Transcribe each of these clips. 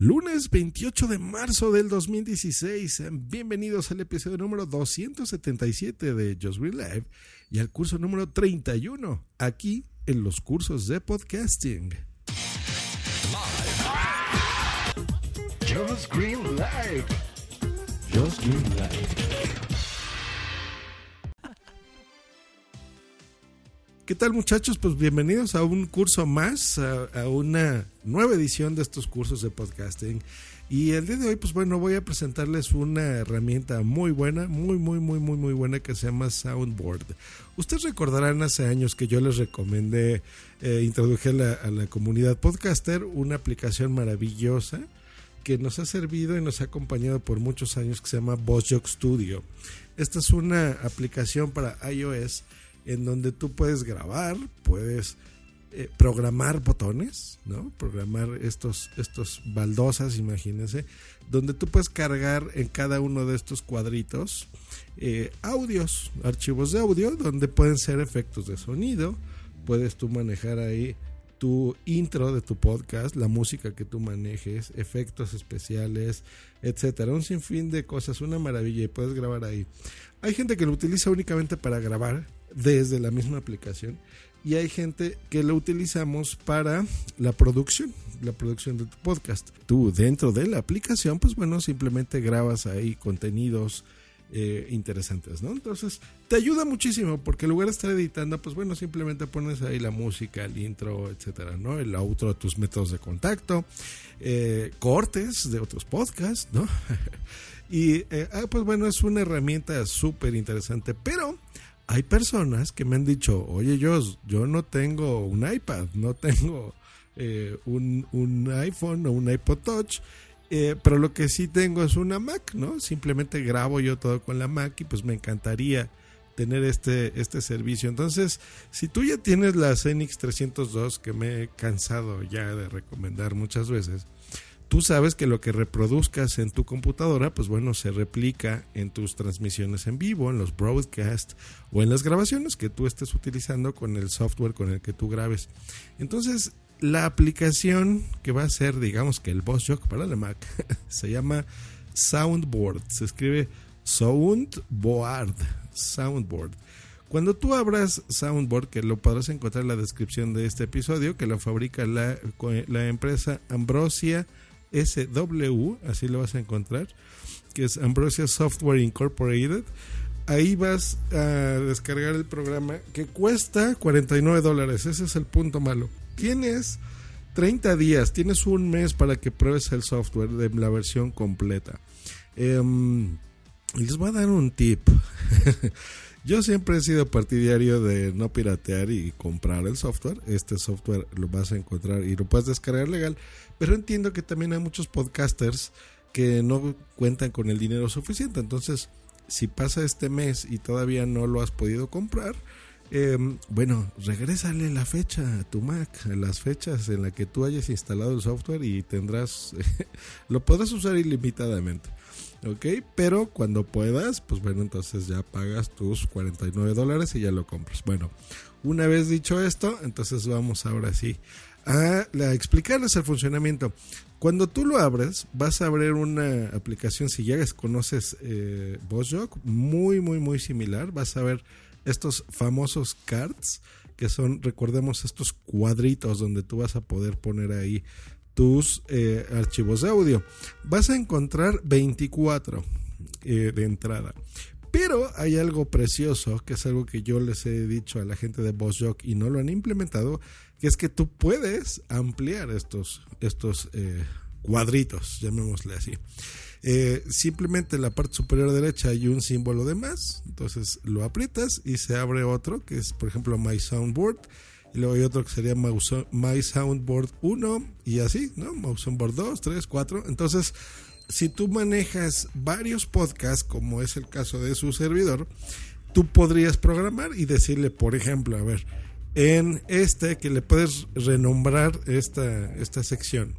Lunes 28 de marzo del 2016. Bienvenidos al episodio número 277 de Just Green Live y al curso número 31 aquí en los cursos de podcasting. ¿Qué tal muchachos? Pues bienvenidos a un curso más, a, una nueva edición de estos cursos de podcasting. Y el día de hoy, pues bueno, voy a presentarles una herramienta muy buena, muy, muy, muy, muy, muy buena que se llama Soundboard. Ustedes recordarán hace años que yo les recomendé, eh, introduje a la, comunidad podcaster una aplicación maravillosa que nos ha servido y nos ha acompañado por muchos años que se llama BossJock Studio. Esta es una aplicación para iOS en donde tú puedes grabar, puedes eh, programar botones, ¿no? Programar estos, estos baldosas, imagínense, donde tú puedes cargar en cada uno de estos cuadritos eh, audios, archivos de audio, donde pueden ser efectos de sonido, puedes tú manejar ahí tu intro de tu podcast, la música que tú manejes, efectos especiales, etcétera, un sinfín de cosas, una maravilla y puedes grabar ahí. Hay gente que lo utiliza únicamente para grabar desde la misma aplicación y hay gente que lo utilizamos para la producción, la producción de tu podcast. Tú dentro de la aplicación, pues bueno, simplemente grabas ahí contenidos eh, interesantes, ¿no? Entonces, te ayuda muchísimo porque en lugar de estar editando, pues bueno, simplemente pones ahí la música, el intro, etcétera, ¿no? El outro, tus métodos de contacto, eh, cortes de otros podcasts, ¿no? y eh, ah, pues bueno, es una herramienta súper interesante, pero hay personas que me han dicho, oye, yo, yo no tengo un iPad, no tengo eh, un, un, iPhone o un iPod Touch, eh, pero lo que sí tengo es una Mac, ¿no? Simplemente grabo yo todo con la Mac y pues me encantaría tener este, este servicio. Entonces, si tú ya tienes la Zenix 302, que me he cansado ya de recomendar muchas veces, tú sabes que lo que reproduzcas en tu computadora, pues bueno, se replica en tus transmisiones en vivo, en los broadcasts o en las grabaciones que tú estés utilizando con el software con el que tú grabes. Entonces, la aplicación que va a ser, digamos que el BossJock para la Mac, se llama Soundboard. Se escribe Soundboard. Soundboard. Cuando tú abras Soundboard, que lo podrás encontrar en la descripción de este episodio, que lo fabrica la empresa Ambrosia SW, así lo vas a encontrar, que es Ambrosia Software Incorporated. Ahí vas a descargar el programa que cuesta 49 dólares. Ese es el punto malo. Tienes 30 días, tienes un mes para que pruebes el software de la versión completa. Eh, les voy a dar un tip. Yo siempre he sido partidario de no piratear y comprar el software. Este software lo vas a encontrar y lo puedes descargar legal. Pero entiendo que también hay muchos podcasters que no cuentan con el dinero suficiente. Entonces, si pasa este mes y todavía no lo has podido comprar, eh, bueno, regrésale la fecha a tu Mac, las fechas en las que tú hayas instalado el software y tendrás, lo podrás usar ilimitadamente. ¿Ok? Pero cuando puedas, pues bueno, entonces ya pagas tus 49 dólares y ya lo compras. Bueno, una vez dicho esto, entonces vamos ahora sí a, explicarles el funcionamiento. Cuando tú lo abres, vas a abrir una aplicación, si ya conoces eh, BossJock, muy, muy, muy similar. Vas a ver estos famosos cards, que son, recordemos, estos cuadritos donde tú vas a poder poner ahí tus eh, archivos de audio. Vas a encontrar 24 eh, de entrada. Pero hay algo precioso, que es algo que yo les he dicho a la gente de BossJock y no lo han implementado, que es que tú puedes ampliar estos, estos eh, cuadritos, llamémosle así. Simplemente en la parte superior derecha hay un símbolo de más, entonces lo aprietas y se abre otro, que es por ejemplo My Soundboard y luego hay otro que sería My Soundboard 1 y así, ¿no? My Soundboard 2, 3, 4. Entonces, si tú manejas varios podcasts, como es el caso de su servidor, tú podrías programar y decirle, por ejemplo, a ver, en este que le puedes renombrar esta, esta sección.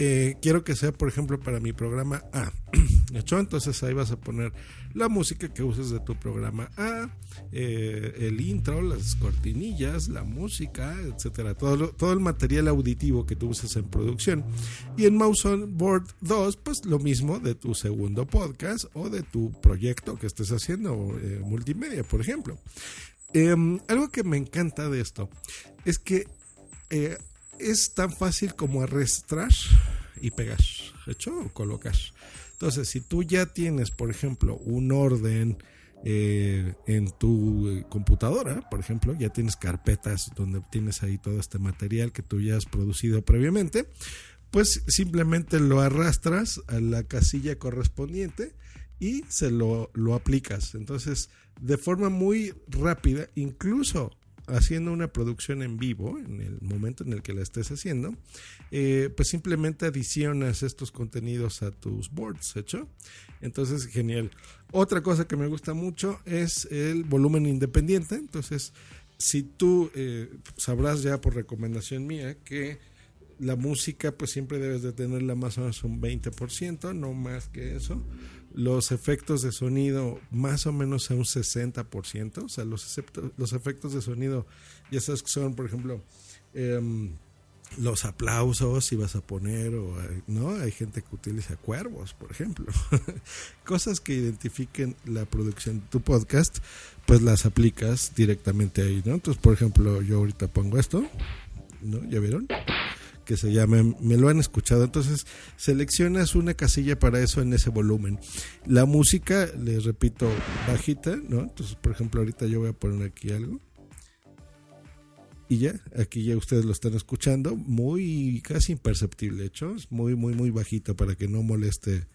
Eh, quiero que sea, por ejemplo, para mi programa A. ¿Hecho? Entonces ahí vas a poner la música que uses de tu programa A, eh, el intro, las cortinillas, la música, etcétera. Todo, todo el material auditivo que tú uses en producción. Y en Mouse on Board 2, pues lo mismo de tu segundo podcast o de tu proyecto que estés haciendo, eh, multimedia, por ejemplo. Em, algo que me encanta de esto es que es tan fácil como arrastrar y pegar, ¿hecho? O. Entonces, si tú ya tienes, por ejemplo, un orden eh, en tu eh, computadora, por ejemplo, ya tienes carpetas donde tienes ahí todo este material que tú ya has producido previamente, pues simplemente lo arrastras a la casilla correspondiente y se lo, lo aplicas. Entonces, de forma muy rápida, incluso haciendo una producción en vivo, en el momento en el que la estés haciendo, eh, pues simplemente adicionas estos contenidos a tus boards, ¿hecho? Entonces, genial. Otra cosa que me gusta mucho es el volumen independiente. Entonces, si tú eh, sabrás ya por recomendación mía que la música pues siempre debes de tenerla más o menos un 20%, no más que eso los efectos de sonido más o menos a un 60%, o sea, los, los efectos de sonido, ya sabes que son, por ejemplo, em, los aplausos si vas a poner, o, ¿no? Hay gente que utiliza cuervos, por ejemplo. Cosas que identifiquen la producción de tu podcast, pues las aplicas directamente ahí, ¿no? Entonces, por ejemplo, yo ahorita pongo esto, ¿no? ¿Ya vieron? Que se llama Me lo han escuchado. Entonces seleccionas una casilla para eso en ese volumen. La música, les repito, bajita, ¿no? Entonces, por ejemplo, ahorita yo voy a poner aquí algo. Y ya, aquí ya ustedes lo están escuchando, muy casi imperceptible, hecho, es muy, muy, muy bajito para que no moleste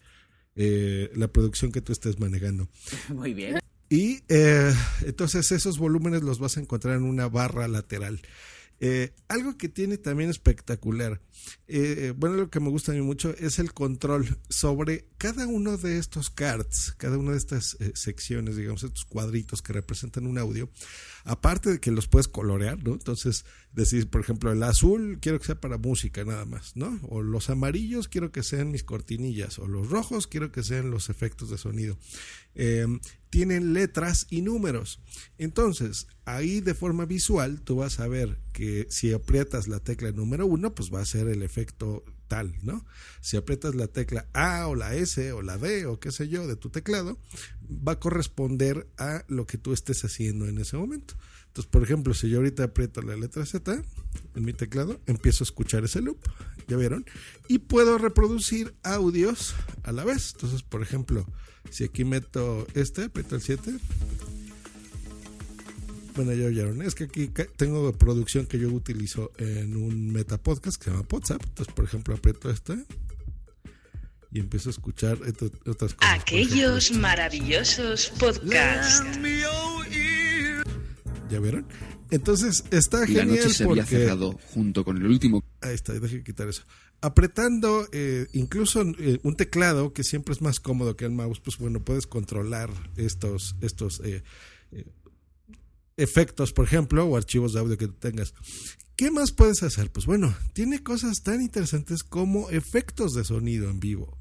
eh, la producción que tú estés manejando. Muy bien. Y eh, entonces esos volúmenes los vas a encontrar en una barra lateral. Eh, algo que tiene también espectacular, eh, bueno, lo que me gusta a mí mucho es el control sobre cada uno de estos cards, cada una de estas eh, secciones, digamos, estos cuadritos que representan un audio, aparte de que los puedes colorear, ¿no? Entonces, decir, por ejemplo, el azul quiero que sea para música nada más, ¿no? O los amarillos quiero que sean mis cortinillas, o los rojos quiero que sean los efectos de sonido. Em, tienen letras y números. Entonces, ahí de forma visual tú vas a ver que si aprietas la tecla número uno, pues va a ser el efecto tal, ¿no? Si aprietas la tecla A o la S o la D o qué sé yo de tu teclado, va a corresponder a lo que tú estés haciendo en ese momento. Entonces, por ejemplo, si yo ahorita aprieto la letra Z en mi teclado, empiezo a escuchar ese loop, ¿ya vieron? Y puedo reproducir audios a la vez. Entonces, por ejemplo, si aquí meto este, aprieto el 7, bueno, ya oyeron. Es que aquí tengo producción que yo utilizo en un meta podcast que se llama WhatsApp. Entonces, por ejemplo, aprieto este y empiezo a escuchar otras cosas. Aquellos maravillosos podcasts. ¿Ya vieron? Entonces está genial. La noche se porque... había cerrado junto con el último. Ahí está, déjame quitar eso. Apretando eh, incluso eh, un teclado que siempre es más cómodo que el mouse, pues bueno, puedes controlar estos, estos eh, efectos, por ejemplo, o archivos de audio que tengas. ¿Qué más puedes hacer? Pues bueno, tiene cosas tan interesantes como efectos de sonido en vivo.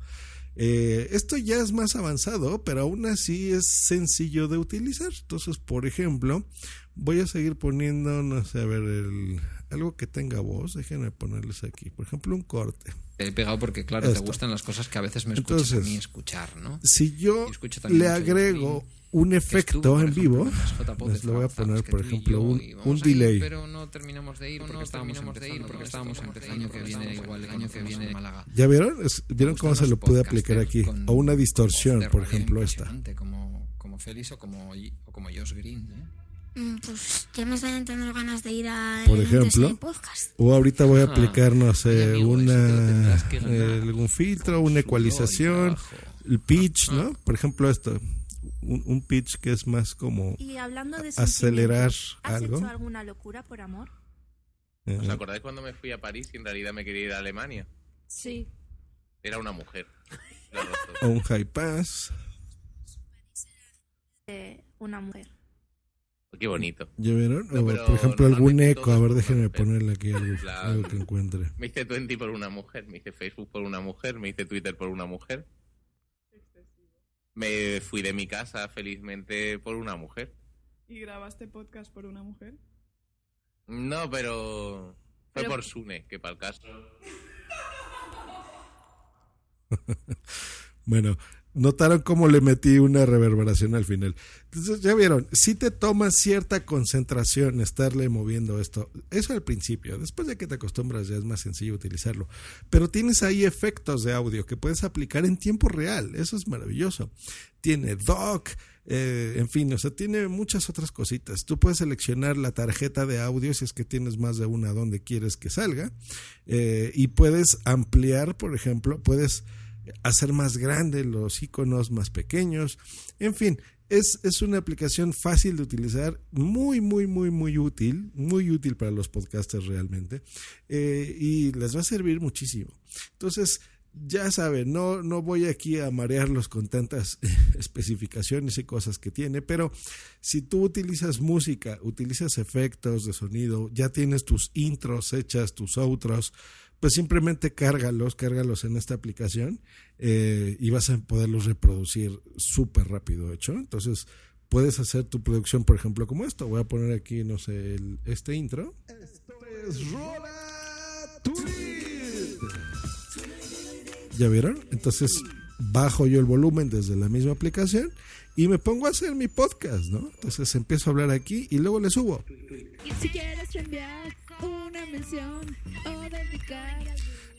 Esto ya es más avanzado, pero aún así es sencillo de utilizar. Entonces, por ejemplo, voy a seguir poniendo, no sé, a ver, el, algo que tenga voz. Déjenme ponerles aquí. Por ejemplo, un corte. He pegado porque, claro, Esto. te gustan las cosas que a veces me escuchas Entonces, a mí escuchar, ¿no? Si yo Y escucho también le agrego un efecto por en ejemplo, vivo, les lo voy a poner, por tú ejemplo, yo un, un ir, delay. Pero no terminamos de ir, porque no terminamos de ir, porque estábamos empezando, el año que viene, igual el año que viene en Málaga. ¿Ya vieron? Es- ¿Vieron cómo se lo pude aplicar aquí? con O una distorsión, por ejemplo, esta. Como, como Félix o como, o como Josh Green, ¿eh? Mm, Pues ya me están entrando ganas de ir a Por ejemplo, podcast. o ahorita voy a Ah, aplicar, no sé, oye, amigo, una ganar. eh, algún filtro, una ecualización, el pitch, Ah. ¿no? Por ejemplo, esto, un, un pitch que es más como Y hablando de acelerar ¿has algo. hecho alguna locura por amor? ¿Os acordáis cuando me fui a París y en realidad me quería ir a Alemania? Sí. Era una mujer. O un high pass. Eh, una mujer. Qué bonito. ¿Ya vieron? No, o, por ejemplo, algún eco. A ver, déjenme ponerle aquí algo, que encuentre. Me hice Twenty por una mujer, me hice Facebook por una mujer, me hice Twitter por una mujer. Me fui de mi casa felizmente por una mujer. ¿Y grabaste podcast por una mujer? No, pero fue Pero- por Sune, que para el caso. Bueno, notaron cómo le metí una reverberación al final. Entonces, ya vieron, si te toma cierta concentración estarle moviendo esto. Eso al principio. Después de que te acostumbras ya es más sencillo utilizarlo. Pero tienes ahí efectos de audio que puedes aplicar en tiempo real. Eso es maravilloso. Tiene doc. eh, en fin, o sea, tiene muchas otras cositas. Tú puedes seleccionar la tarjeta de audio si es que tienes más de una donde quieres que salga. eh, y puedes ampliar, por ejemplo, puedes hacer más grandes los iconos más pequeños. En fin, es, es una aplicación fácil de utilizar, muy, muy, muy, muy útil, muy útil para los podcasters realmente, eh, y les va a servir muchísimo. Entonces, ya saben, no, no voy aquí a marearlos con tantas especificaciones y cosas que tiene, pero si tú utilizas música, utilizas efectos de sonido, ya tienes tus intros hechas, tus outros, pues simplemente cárgalos, cárgalos en esta aplicación eh, y vas a poderlos reproducir súper rápido, hecho. Entonces, puedes hacer tu producción, por ejemplo, como esto. Voy a poner aquí, no sé, el- este intro. Esto es Rola Tweet. ¿Ya vieron? Entonces, bajo yo el volumen desde la misma aplicación y me pongo a hacer mi podcast, ¿no? Entonces empiezo a hablar aquí y luego le subo. Y si quieres enviar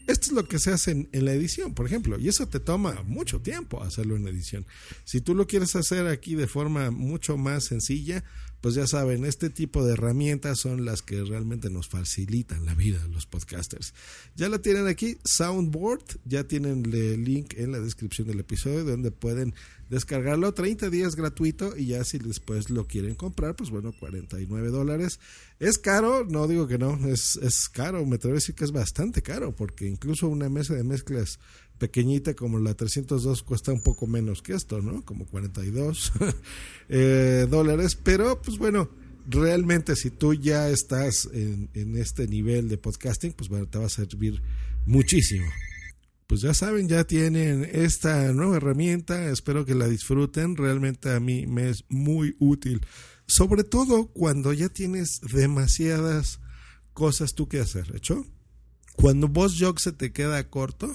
Esto es lo que se hace en, en la edición, por ejemplo, y eso te toma mucho tiempo hacerlo en edición. Si tú lo quieres hacer aquí de forma mucho más sencilla, pues ya saben, este tipo de herramientas son las que realmente nos facilitan la vida los podcasters. Ya la tienen aquí, Soundboard, ya tienen el link en la descripción del episodio donde pueden descargarlo 30 días gratuito y ya si después lo quieren comprar, pues bueno, 49 dólares. Es caro, no digo que no, es, es caro, me atrevo a decir que es bastante caro, porque incluso una mesa de mezclas pequeñita como la 302 cuesta un poco menos que esto, ¿no? Como 42 eh, dólares, pero pues bueno, realmente si tú ya estás en, este nivel de podcasting, pues bueno, te va a servir muchísimo. Pues ya saben, ya tienen esta nueva herramienta, espero que la disfruten, realmente a mí me es muy útil, sobre todo cuando ya tienes demasiadas cosas tú que hacer, ¿hecho? Cuando Boss Jog se te queda corto,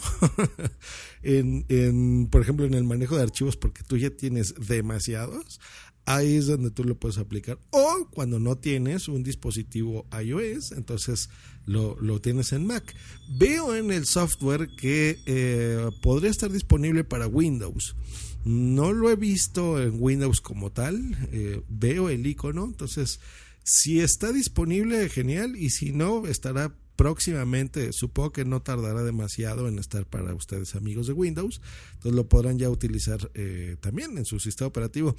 en, por ejemplo, en el manejo de archivos, porque tú ya tienes demasiados, ahí es donde tú lo puedes aplicar. O cuando no tienes un dispositivo iOS, entonces lo, lo tienes en Mac. Veo en el software que eh, podría estar disponible para Windows. No lo he visto en Windows como tal, eh, veo el icono, entonces si está disponible, genial, y si no, estará próximamente, supongo que no tardará demasiado en estar para ustedes amigos de Windows, entonces lo podrán ya utilizar eh, también en su sistema operativo.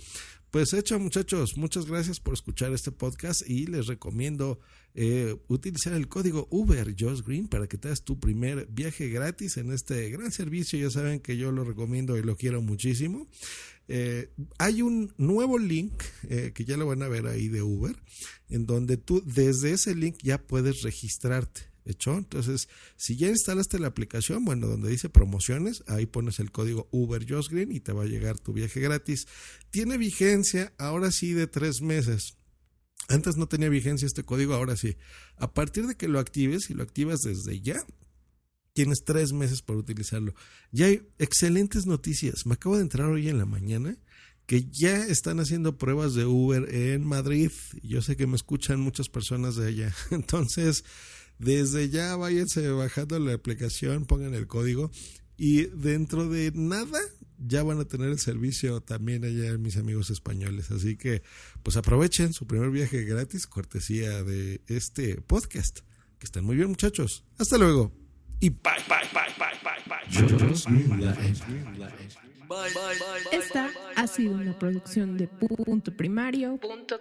Pues hecho muchachos, muchas gracias por escuchar este podcast y les recomiendo eh, utilizar el código Uber Josh Green para que te hagas tu primer viaje gratis en este gran servicio, ya saben que yo lo recomiendo y lo quiero muchísimo. Eh, hay un nuevo link que ya lo van a ver ahí de Uber, en donde tú desde ese link ya puedes registrarte. ¿Hecho? Entonces, si ya instalaste la aplicación, bueno, donde dice promociones, ahí pones el código Uber Green y te va a llegar tu viaje gratis. Tiene vigencia ahora sí de tres meses. Antes no tenía vigencia este código, ahora sí. A partir de que lo actives, y lo activas desde ya, tienes tres meses para utilizarlo. Ya hay excelentes noticias. Me acabo de entrar hoy en la mañana que ya están haciendo pruebas de Uber en Madrid. Yo sé que me escuchan muchas personas de allá. Entonces, desde ya váyanse bajando la aplicación, pongan el código y dentro de nada ya van a tener el servicio también allá mis amigos españoles. Así que pues aprovechen su primer viaje gratis, cortesía de este podcast. Que estén muy bien muchachos. Hasta luego. Y bye, bye, bye, bye, bye, bye. Esta ha sido una producción de punto primario. Punto